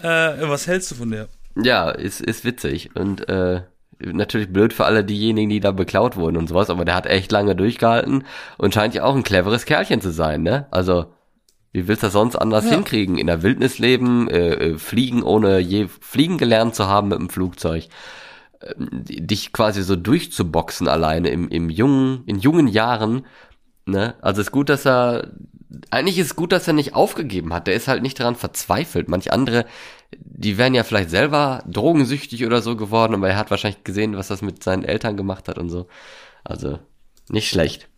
Äh, was hältst du von der? Ja, ist, ist witzig. Und äh, natürlich blöd für alle diejenigen, die da beklaut wurden und sowas, aber der hat echt lange durchgehalten und scheint ja auch ein cleveres Kerlchen zu sein, ne? Also, wie willst du das sonst anders Ja. hinkriegen? In der Wildnis leben, äh, äh, fliegen, ohne je fliegen gelernt zu haben mit dem Flugzeug. Ähm, dich quasi so durchzuboxen alleine im, im jungen, in jungen Jahren, ne? Also ist gut, dass er eigentlich ist es gut, dass er nicht aufgegeben hat. Der ist halt nicht daran verzweifelt. Manch andere, die wären ja vielleicht selber drogensüchtig oder so geworden, aber er hat wahrscheinlich gesehen, was das mit seinen Eltern gemacht hat und so. Also, nicht schlecht.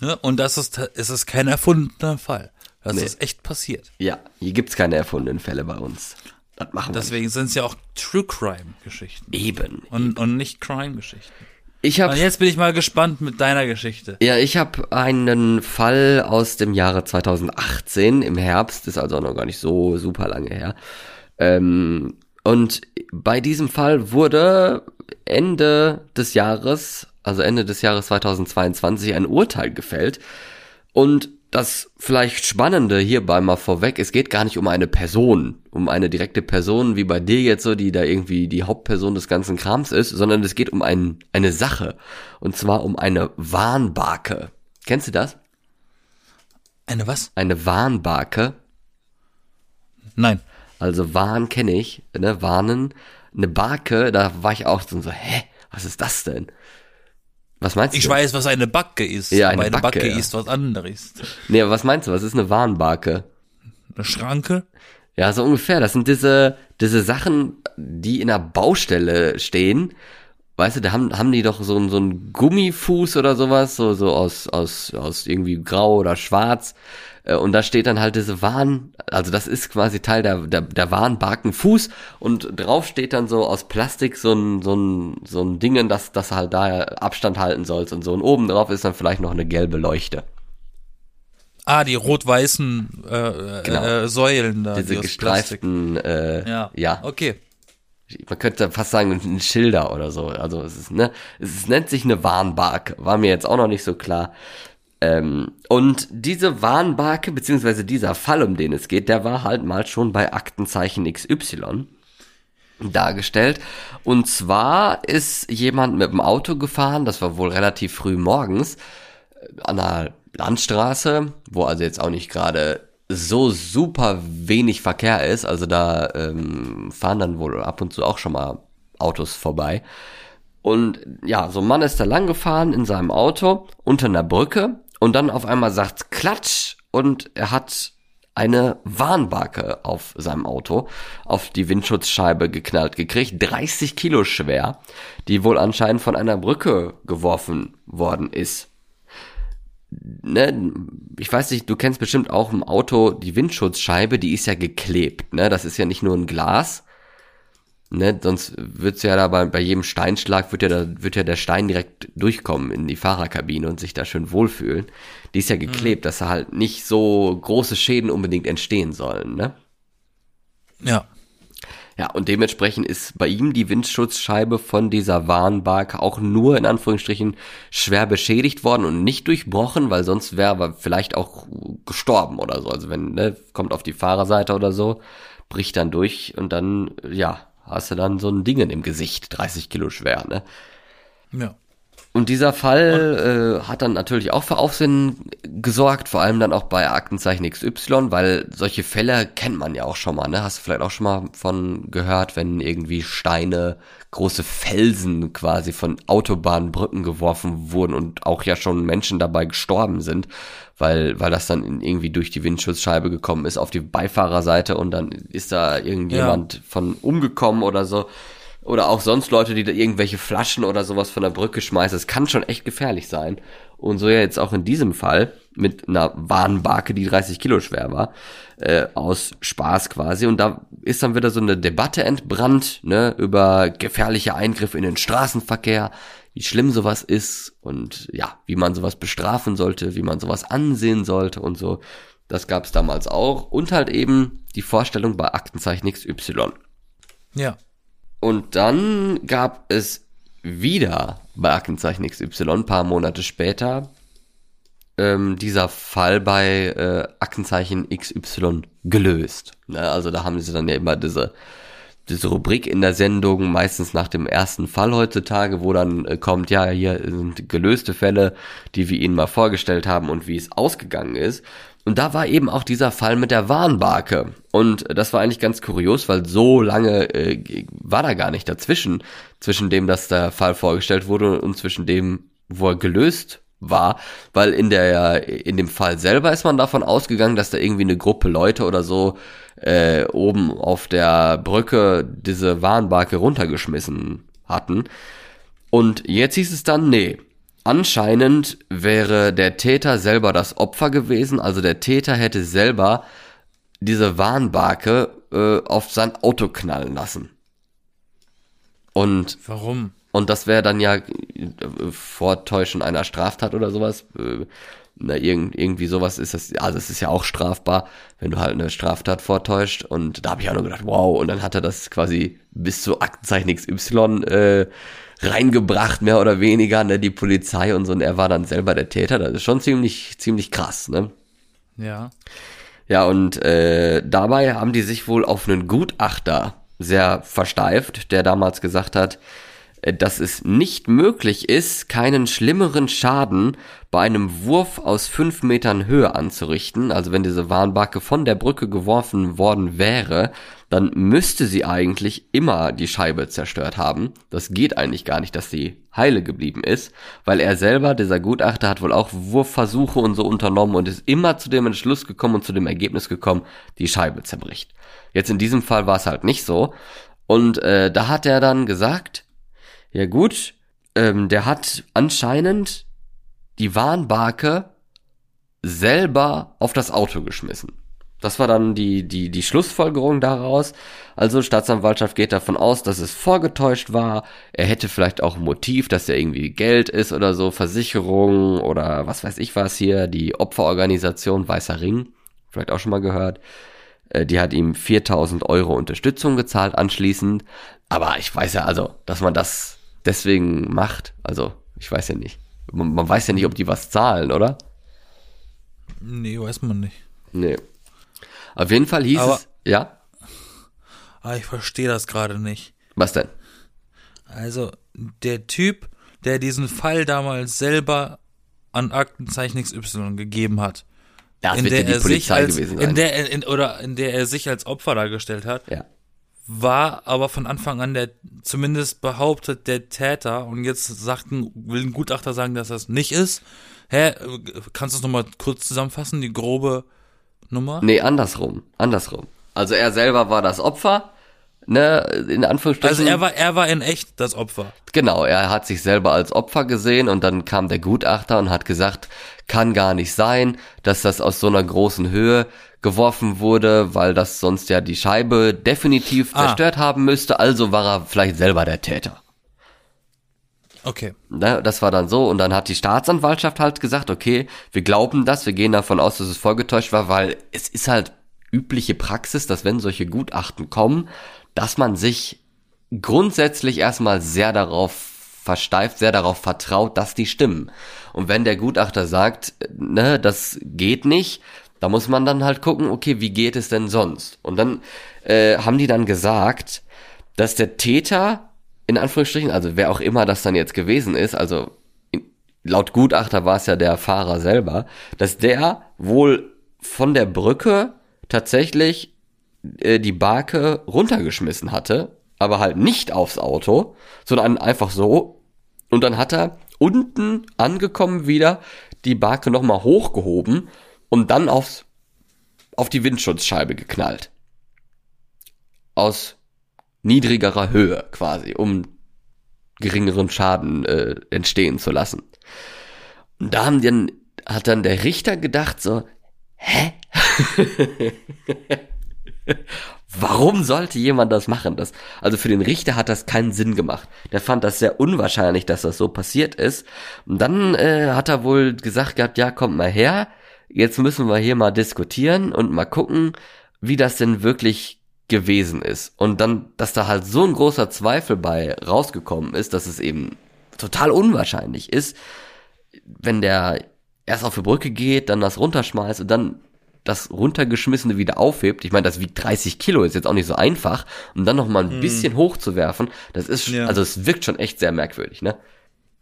Ne? Und das ist, es ist kein erfundener Fall. Das Nee. ist echt passiert. Ja, hier gibt's keine erfundenen Fälle bei uns. Das machen Deswegen sind es ja auch True Crime Geschichten nicht. eben. und, und nicht Crime Geschichten. Ich Und habe jetzt bin ich mal gespannt mit deiner Geschichte. ja, ich habe einen Fall aus dem Jahre 2018 im Herbst, ist also auch noch gar nicht so super lange her. Ähm, und bei diesem Fall wurde Ende des Jahres, also Ende des Jahres 2022, ein Urteil gefällt. Und das vielleicht Spannende hierbei mal vorweg, es geht gar nicht um eine Person, um eine direkte Person wie bei dir jetzt so, die da irgendwie die Hauptperson des ganzen Krams ist, sondern es geht um ein, eine Sache. Und zwar um eine Warnbarke. Kennst du das? Eine was? Eine Warnbarke. Nein. Also Warn kenne ich, ne, Warnen. Eine Barke, da war ich auch so, so, hä, was ist das denn? Was meinst du? Ich weiß, was eine Backe ist. Ja, aber eine eine Backe, Backe, ja. ist was anderes. Nee, aber was meinst du? Was ist eine Warnbarke? Eine Schranke? Ja, so ungefähr. Das sind diese, diese Sachen, die in der Baustelle stehen. Weißt du, da haben, haben die doch so, einen- so einen Gummifuß oder sowas, so, so aus, aus, aus irgendwie grau oder schwarz. Äh, Und da steht dann halt diese Warn, also das ist quasi Teil der, der, der Warnbarkenfuß und drauf steht dann so aus Plastik so ein, so ein, so ein Dingen, dass, dass du halt da Abstand halten sollst und so. Und oben drauf ist dann vielleicht noch eine gelbe Leuchte. Ah, die rot-weißen äh, Genau. äh, Säulen da. Diese die gestreiften, äh, Ja. ja, Okay. Man könnte fast sagen, ein Schilder oder so. Also es ist, ne, es nennt sich eine Warnbarke. War mir jetzt auch noch nicht so klar. Ähm, und diese Warnbarke, beziehungsweise dieser Fall, um den es geht, der war halt mal schon bei Aktenzeichen XY dargestellt. Und zwar ist jemand mit dem Auto gefahren, das war wohl relativ früh morgens, äh, an einer Landstraße, wo also jetzt auch nicht gerade so super wenig Verkehr ist. Also da ähm, fahren dann wohl ab und zu auch schon mal Autos vorbei. Und ja, so ein Mann ist da lang gefahren in seinem Auto unter einer Brücke und dann auf einmal sagt Klatsch und er hat eine Warnbarke auf seinem Auto auf die Windschutzscheibe geknallt gekriegt, 30 Kilo schwer, die wohl anscheinend von einer Brücke geworfen worden ist. Ne, ich weiß nicht, du kennst bestimmt auch im Auto die Windschutzscheibe, die ist ja geklebt, ne? Das ist ja nicht nur ein Glas, Ne, sonst wird's ja da bei, bei jedem Steinschlag wird ja da, wird ja der Stein direkt durchkommen in die Fahrerkabine und sich da schön wohlfühlen. Die ist ja geklebt, dass da halt nicht so große Schäden unbedingt entstehen sollen, ne? Ja. Ja, und dementsprechend ist bei ihm die Windschutzscheibe von dieser Warnbarke auch nur in Anführungsstrichen schwer beschädigt worden und nicht durchbrochen, weil sonst wäre er vielleicht auch gestorben oder so. Also wenn, ne, kommt auf die Fahrerseite oder so, bricht dann durch und dann, ja, hast du dann so ein Ding im Gesicht, 30 Kilo schwer, ne? Ja. Und dieser Fall äh, hat dann natürlich auch für Aufsehen gesorgt, vor allem dann auch bei Aktenzeichen XY, weil solche Fälle kennt man ja auch schon mal, ne? Hast du vielleicht auch schon mal von gehört, wenn irgendwie Steine, große Felsen quasi von Autobahnbrücken geworfen wurden und auch ja schon Menschen dabei gestorben sind, weil, weil das dann irgendwie durch die Windschutzscheibe gekommen ist auf die Beifahrerseite und dann ist da irgendjemand ja. von umgekommen oder so oder auch sonst Leute, die da irgendwelche Flaschen oder sowas von der Brücke schmeißen. Es kann schon echt gefährlich sein. Und so ja jetzt auch in diesem Fall mit einer Warnbarke, die 30 Kilo schwer war, äh, aus Spaß quasi. Und da ist dann wieder so eine Debatte entbrannt, ne, über gefährliche Eingriffe in den Straßenverkehr, wie schlimm sowas ist und ja, wie man sowas bestrafen sollte, wie man sowas ansehen sollte und so. Das gab's damals auch. Und halt eben die Vorstellung bei Aktenzeichen XY. Ja. Und dann gab es wieder bei Aktenzeichen XY, ein paar Monate später, ähm, dieser Fall bei äh, Aktenzeichen XY gelöst. Ne? Also da haben sie dann ja immer diese, diese Rubrik in der Sendung, meistens nach dem ersten Fall heutzutage, wo dann äh, kommt, ja, hier sind gelöste Fälle, die wir Ihnen mal vorgestellt haben und wie es ausgegangen ist. Und da war eben auch dieser Fall mit der Warnbarke. Und das war eigentlich ganz kurios, weil so lange äh, war da gar nicht dazwischen, zwischen dem, dass der Fall vorgestellt wurde und zwischen dem, wo er gelöst war, weil in der in dem Fall selber ist man davon ausgegangen, dass da irgendwie eine Gruppe Leute oder so äh, oben auf der Brücke diese Warnbarke runtergeschmissen hatten. Und jetzt hieß es dann, nee, Anscheinend wäre der Täter selber das Opfer gewesen, also der Täter hätte selber diese Warnbarke äh, auf sein Auto knallen lassen. Und warum? Und das wäre dann ja äh, Vortäuschen einer Straftat oder sowas. Äh, na, irgend, irgendwie sowas ist das, also es ist ja auch strafbar, wenn du halt eine Straftat vortäuscht. Und da habe ich auch nur gedacht, wow, und dann hat er das quasi bis zu Aktenzeichen XY äh, reingebracht, mehr oder weniger, ne, die Polizei und so, und er war dann selber der Täter. Das ist schon ziemlich, ziemlich krass, ne? Ja. Ja, und äh, dabei haben die sich wohl auf einen Gutachter sehr versteift, der damals gesagt hat, dass es nicht möglich ist, keinen schlimmeren Schaden bei einem Wurf aus fünf Metern Höhe anzurichten. Also wenn diese Warnbarke von der Brücke geworfen worden wäre, dann müsste sie eigentlich immer die Scheibe zerstört haben. Das geht eigentlich gar nicht, dass sie heile geblieben ist, weil er selber, dieser Gutachter, hat wohl auch Wurfversuche und so unternommen und ist immer zu dem Entschluss gekommen und zu dem Ergebnis gekommen, die Scheibe zerbricht. Jetzt in diesem Fall war es halt nicht so. Und äh, da hat er dann gesagt, ja gut, ähm, der hat anscheinend die Warnbarke selber auf das Auto geschmissen. Das war dann die, die, die Schlussfolgerung daraus. Also Staatsanwaltschaft geht davon aus, dass es vorgetäuscht war. Er hätte vielleicht auch ein Motiv, dass er irgendwie Geld ist oder so, Versicherung oder was weiß ich was hier, die Opferorganisation Weißer Ring, vielleicht auch schon mal gehört. Äh, die hat ihm 4000 Euro Unterstützung gezahlt anschließend. Aber ich weiß ja also, dass man das deswegen macht. Also, ich weiß ja nicht. Man, man weiß ja nicht, ob die was zahlen, oder? Nee, weiß man nicht. Nee. Auf jeden Fall hieß aber, es, ja? Aber ah, ich verstehe das gerade nicht. Was denn? Also, der Typ, der diesen Fall damals selber an Aktenzeichen XY gegeben hat. Das in der die er Polizei sich als, gewesen sein. In der, in, oder in der er sich als Opfer dargestellt hat. Ja. War aber von Anfang an der, zumindest behauptet der Täter, und jetzt sagten, will ein Gutachter sagen, dass das nicht ist. Hä, kannst du es nochmal kurz zusammenfassen, die grobe Nummer? Nee, andersrum. Andersrum. Also er selber war das Opfer, ne, in Anführungsstrichen. Also er war, er war in echt das Opfer. Genau, er hat sich selber als Opfer gesehen und dann kam der Gutachter und hat gesagt, kann gar nicht sein, dass das aus so einer großen Höhe geworfen wurde, weil das sonst ja die Scheibe definitiv ah. zerstört haben müsste, also war er vielleicht selber der Täter. Okay. Ne, das war dann so und dann hat die Staatsanwaltschaft halt gesagt, okay, wir glauben das, wir gehen davon aus, dass es vorgetäuscht war, weil es ist halt übliche Praxis, dass wenn solche Gutachten kommen, dass man sich grundsätzlich erstmal sehr darauf versteift, sehr darauf vertraut, dass die stimmen. Und wenn der Gutachter sagt, ne, das geht nicht, da muss man dann halt gucken, okay, wie geht es denn sonst? Und dann äh, haben die dann gesagt, dass der Täter in Anführungsstrichen, also wer auch immer das dann jetzt gewesen ist, also laut Gutachter war es ja der Fahrer selber, dass der wohl von der Brücke tatsächlich äh, die Barke runtergeschmissen hatte, aber halt nicht aufs Auto, sondern einfach so. Und dann hat er unten angekommen wieder die Barke nochmal hochgehoben und dann aufs, auf die Windschutzscheibe geknallt. Aus niedrigerer Höhe quasi, um geringeren Schaden äh, entstehen zu lassen. Und da haben dann, hat dann der Richter gedacht so, hä? Warum sollte jemand das machen? Das, also für den Richter hat das keinen Sinn gemacht. Der fand das sehr unwahrscheinlich, dass das so passiert ist. Und dann äh, hat er wohl gesagt gehabt, ja, kommt mal her, jetzt müssen wir hier mal diskutieren und mal gucken, wie das denn wirklich gewesen ist. Und dann, dass da halt so ein großer Zweifel bei rausgekommen ist, dass es eben total unwahrscheinlich ist, wenn der erst auf die Brücke geht, dann das runterschmeißt und dann das runtergeschmissene wieder aufhebt. Ich meine, das wiegt 30 Kilo, ist jetzt auch nicht so einfach. Und dann noch mal ein hm. bisschen hochzuwerfen, das ist, ja. also es wirkt schon echt sehr merkwürdig, ne?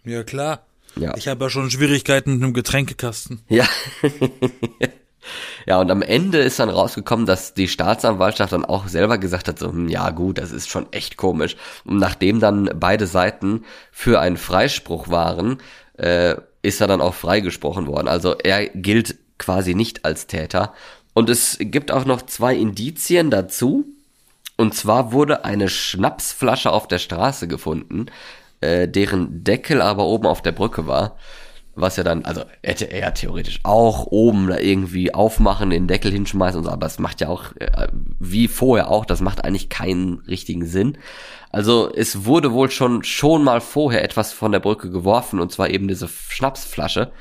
Ja, klar. Ja. Ich habe ja schon Schwierigkeiten mit einem Getränkekasten. Ja. ja, und am Ende ist dann rausgekommen, dass die Staatsanwaltschaft dann auch selber gesagt hat, so, hm, ja gut, das ist schon echt komisch. Und nachdem dann beide Seiten für einen Freispruch waren, äh, ist er dann auch freigesprochen worden. Also er gilt quasi nicht als Täter. Und es gibt auch noch zwei Indizien dazu. Und zwar wurde eine Schnapsflasche auf der Straße gefunden, äh, deren Deckel aber oben auf der Brücke war. Was ja dann, also hätte er theoretisch auch oben da irgendwie aufmachen, den Deckel hinschmeißen und so, aber es macht ja auch, äh, wie vorher auch, das macht eigentlich keinen richtigen Sinn. Also es wurde wohl schon, schon mal vorher etwas von der Brücke geworfen, und zwar eben diese Schnapsflasche.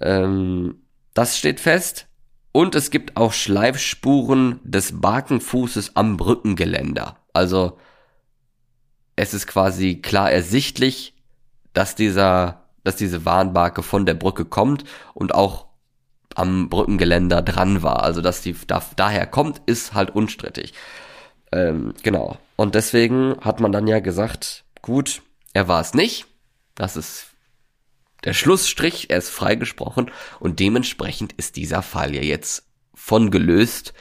Ähm, das steht fest. Und es gibt auch Schleifspuren des Barkenfußes am Brückengeländer. Also es ist quasi klar ersichtlich, dass dieser, dass diese Warnbarke von der Brücke kommt und auch am Brückengeländer dran war. Also dass die da, daher kommt, ist halt unstrittig. Ähm, genau. Und deswegen hat man dann ja gesagt, gut, er war es nicht. Das ist der Schlussstrich, er ist freigesprochen und dementsprechend ist dieser Fall ja jetzt von gelöst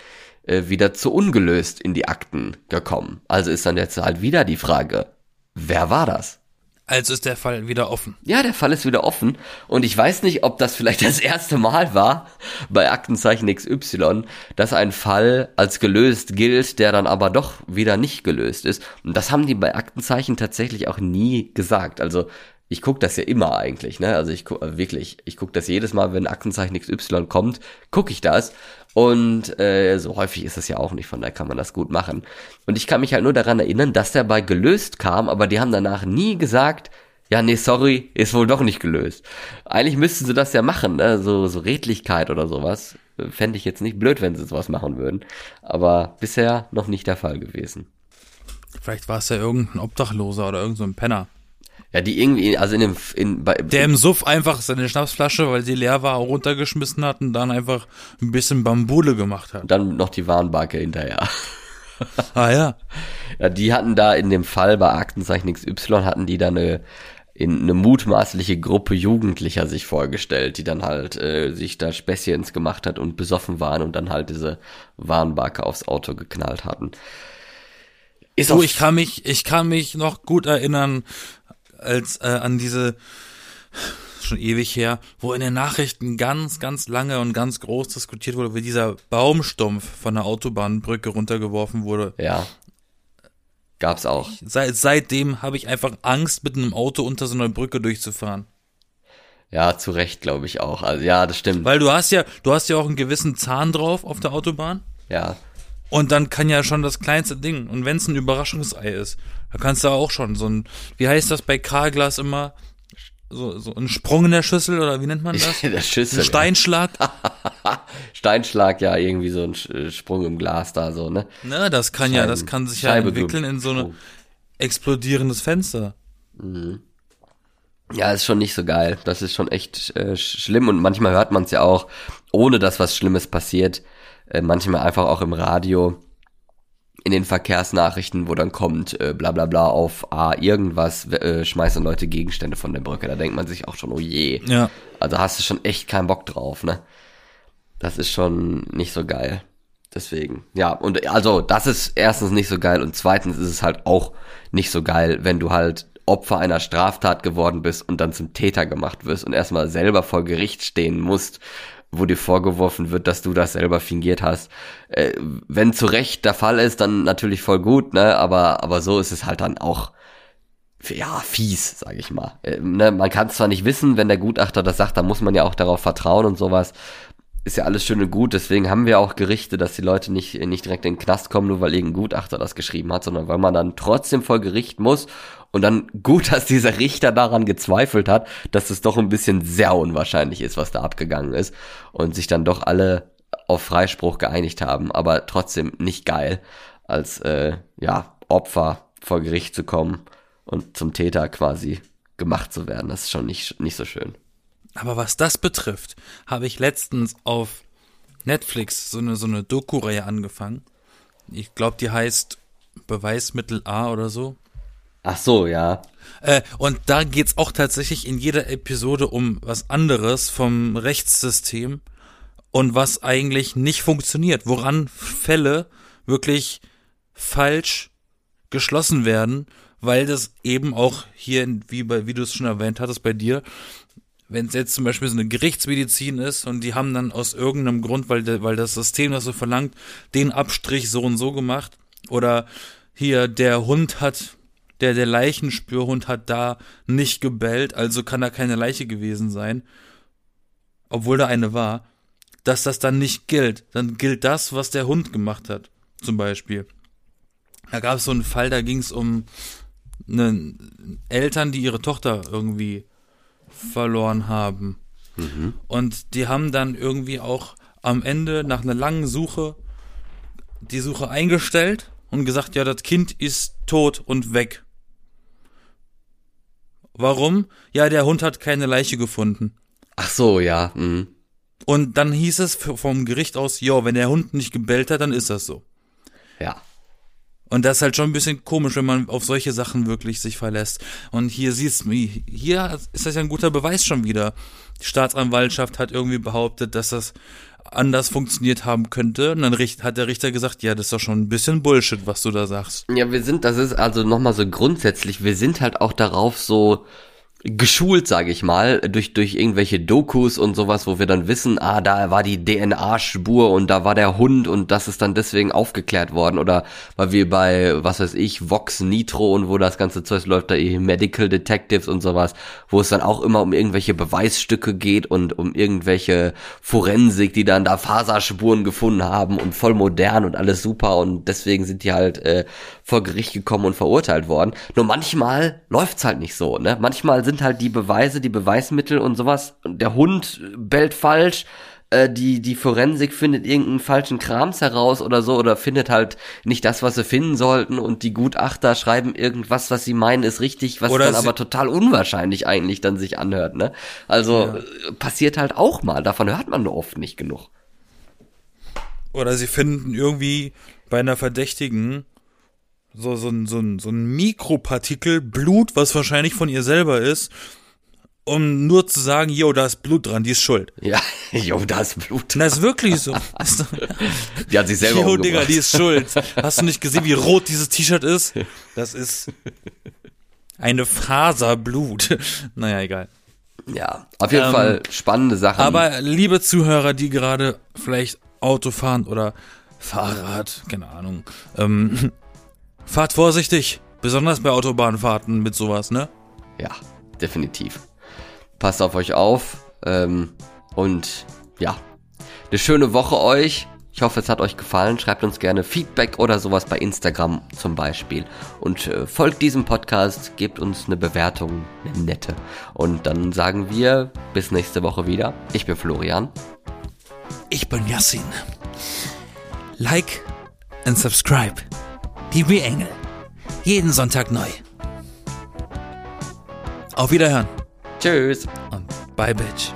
äh, wieder zu ungelöst in die Akten gekommen. Also ist dann jetzt halt wieder die Frage, wer war das? Also ist der Fall wieder offen. Ja, der Fall ist wieder offen. Und ich weiß nicht, ob das vielleicht das erste Mal war bei Aktenzeichen XY, dass ein Fall als gelöst gilt, der dann aber doch wieder nicht gelöst ist. Und das haben die bei Aktenzeichen tatsächlich auch nie gesagt. Also ich gucke das ja immer eigentlich, ne? Also ich guck, äh, wirklich, ich gucke das jedes Mal, wenn Aktenzeichen XY kommt, gucke ich das. Und äh, so häufig ist das ja auch nicht, von daher kann man das gut machen. Und ich kann mich halt nur daran erinnern, dass der bei gelöst kam, aber die haben danach nie gesagt, ja, nee, sorry, ist wohl doch nicht gelöst. Eigentlich müssten sie das ja machen, ne? So, so Redlichkeit oder sowas. Fände ich jetzt nicht blöd, wenn sie sowas machen würden. Aber bisher noch nicht der Fall gewesen. Vielleicht war es ja irgendein Obdachloser oder irgendein so Penner. Ja, die irgendwie, also in dem, in, bei, Der im Suff einfach seine Schnapsflasche, weil sie leer war, runtergeschmissen hat und dann einfach ein bisschen Bambule gemacht hat. Und dann noch die Warnbarke hinterher. ah ja. Ja, die hatten da in dem Fall bei Aktenzeichen XY hatten die da eine, in eine mutmaßliche Gruppe Jugendlicher sich vorgestellt, die dann halt äh, sich da Späßchens gemacht hat und besoffen waren und dann halt diese Warnbarke aufs Auto geknallt hatten. Ist so, ich kann mich, ich kann mich noch gut erinnern, als äh, an diese schon ewig her, wo in den Nachrichten ganz, ganz lange und ganz groß diskutiert wurde, wie dieser Baumstumpf von der Autobahnbrücke runtergeworfen wurde. Ja. Gab's auch. Seit, seitdem habe ich einfach Angst, mit einem Auto unter so einer Brücke durchzufahren. Ja, zu Recht, glaube ich auch. Also ja, das stimmt. Weil du hast ja, du hast ja auch einen gewissen Zahn drauf auf der Autobahn. Ja. Und dann kann ja schon das kleinste Ding. Und wenn es ein Überraschungsei ist, da kannst du auch schon so ein, wie heißt das bei Karglas immer? So, so ein Sprung in der Schüssel oder wie nennt man das? der Schüssel. Ein Steinschlag. Ja. Steinschlag, ja, irgendwie so ein äh, Sprung im Glas da so, ne? Na, das kann Scheiben, ja, das kann sich ja entwickeln in so ein explodierendes Fenster. Mhm. Ja, ist schon nicht so geil. Das ist schon echt äh, schlimm und manchmal hört man es ja auch, ohne dass was Schlimmes passiert, äh, manchmal einfach auch im Radio, in den Verkehrsnachrichten, wo dann kommt, äh, bla bla bla auf A, irgendwas, äh, schmeißen Leute Gegenstände von der Brücke. Da denkt man sich auch schon, oh je. Ja. Also hast du schon echt keinen Bock drauf, ne? Das ist schon nicht so geil. Deswegen, ja, und also das ist erstens nicht so geil und zweitens ist es halt auch nicht so geil, wenn du halt Opfer einer Straftat geworden bist und dann zum Täter gemacht wirst und erstmal selber vor Gericht stehen musst, wo dir vorgeworfen wird, dass du das selber fingiert hast. Äh, wenn zu Recht der Fall ist, dann natürlich voll gut, ne? Aber, aber so ist es halt dann auch ja, fies, sag ich mal. Äh, ne, man kann zwar nicht wissen, wenn der Gutachter das sagt, dann muss man ja auch darauf vertrauen und sowas ist ja alles schön und gut, deswegen haben wir auch Gerichte, dass die Leute nicht, nicht direkt in den Knast kommen, nur weil irgendein Gutachter das geschrieben hat, sondern weil man dann trotzdem vor Gericht muss und dann gut, dass dieser Richter daran gezweifelt hat, dass es doch ein bisschen sehr unwahrscheinlich ist, was da abgegangen ist und sich dann doch alle auf Freispruch geeinigt haben, aber trotzdem nicht geil, als äh, ja Opfer vor Gericht zu kommen und zum Täter quasi gemacht zu werden. Das ist schon nicht, nicht so schön. Aber was das betrifft, habe ich letztens auf Netflix so eine, so eine Doku-Reihe angefangen. Ich glaube, die heißt Beweismittel A oder so. Ach so, ja. Äh, und da geht's auch tatsächlich in jeder Episode um was anderes vom Rechtssystem und was eigentlich nicht funktioniert, woran Fälle wirklich falsch geschlossen werden, weil das eben auch hier, wie, bei, wie du es schon erwähnt hattest, bei dir, wenn es jetzt zum Beispiel so eine Gerichtsmedizin ist und die haben dann aus irgendeinem Grund, weil, de, weil das System das so verlangt, den Abstrich so und so gemacht oder hier der Hund hat, der der Leichenspürhund hat da nicht gebellt, also kann da keine Leiche gewesen sein, obwohl da eine war, dass das dann nicht gilt. Dann gilt das, was der Hund gemacht hat, zum Beispiel. Da gab es so einen Fall, da ging es um eine Eltern, die ihre Tochter irgendwie verloren haben. Mhm. Und die haben dann irgendwie auch am Ende nach einer langen Suche die Suche eingestellt und gesagt, ja, das Kind ist tot und weg. Warum? Ja, der Hund hat keine Leiche gefunden. Ach so, ja. Mhm. Und dann hieß es vom Gericht aus, ja, wenn der Hund nicht gebellt hat, dann ist das so. Ja. Und das ist halt schon ein bisschen komisch, wenn man auf solche Sachen wirklich sich verlässt. Und hier siehst du, hier ist das ja ein guter Beweis schon wieder. Die Staatsanwaltschaft hat irgendwie behauptet, dass das anders funktioniert haben könnte. Und dann hat der Richter gesagt, ja, das ist doch schon ein bisschen Bullshit, was du da sagst. Ja, wir sind, das ist also nochmal so grundsätzlich, wir sind halt auch darauf so, geschult, sage ich mal, durch durch irgendwelche Dokus und sowas, wo wir dann wissen, ah, da war die DNA-Spur und da war der Hund und das ist dann deswegen aufgeklärt worden oder weil wir bei was weiß ich Vox Nitro und wo das ganze Zeug läuft, da eh Medical Detectives und sowas, wo es dann auch immer um irgendwelche Beweisstücke geht und um irgendwelche Forensik, die dann da Faserspuren gefunden haben und voll modern und alles super und deswegen sind die halt äh, vor Gericht gekommen und verurteilt worden. Nur manchmal läuft's halt nicht so, ne? Manchmal sind halt die Beweise, die Beweismittel und sowas. Der Hund bellt falsch, äh, die die Forensik findet irgendeinen falschen Krams heraus oder so oder findet halt nicht das, was sie finden sollten und die Gutachter schreiben irgendwas, was sie meinen ist richtig, was oder dann aber total unwahrscheinlich eigentlich dann sich anhört, ne? Also ja. Äh, passiert halt auch mal, davon hört man nur oft nicht genug. Oder sie finden irgendwie bei einer Verdächtigen so, so, ein, so, ein, so ein Mikropartikel Blut, was wahrscheinlich von ihr selber ist, um nur zu sagen, yo, da ist Blut dran, die ist schuld. Ja, yo, da ist Blut dran. Das ist wirklich so. die hat sich selber Yo. Digga, die ist schuld. Hast du nicht gesehen, wie rot dieses T-Shirt ist? Das ist eine Faser Blut. Naja, egal. Ja, auf jeden ähm, Fall spannende Sachen. Aber liebe Zuhörer, die gerade vielleicht Auto fahren oder Fahrrad, keine Ahnung, ähm, Fahrt vorsichtig, besonders bei Autobahnfahrten mit sowas, ne? Ja, definitiv. Passt auf euch auf ähm, und ja, eine schöne Woche euch. Ich hoffe, es hat euch gefallen. Schreibt uns gerne Feedback oder sowas bei Instagram zum Beispiel. Und äh, folgt diesem Podcast, gebt uns eine Bewertung, eine nette. Und dann sagen wir bis nächste Woche wieder. Ich bin Florian. Ich bin Yassin. Like and subscribe. Die Re-Engel. Jeden Sonntag neu. Auf Wiederhören. Tschüss. Und bye, Bitch.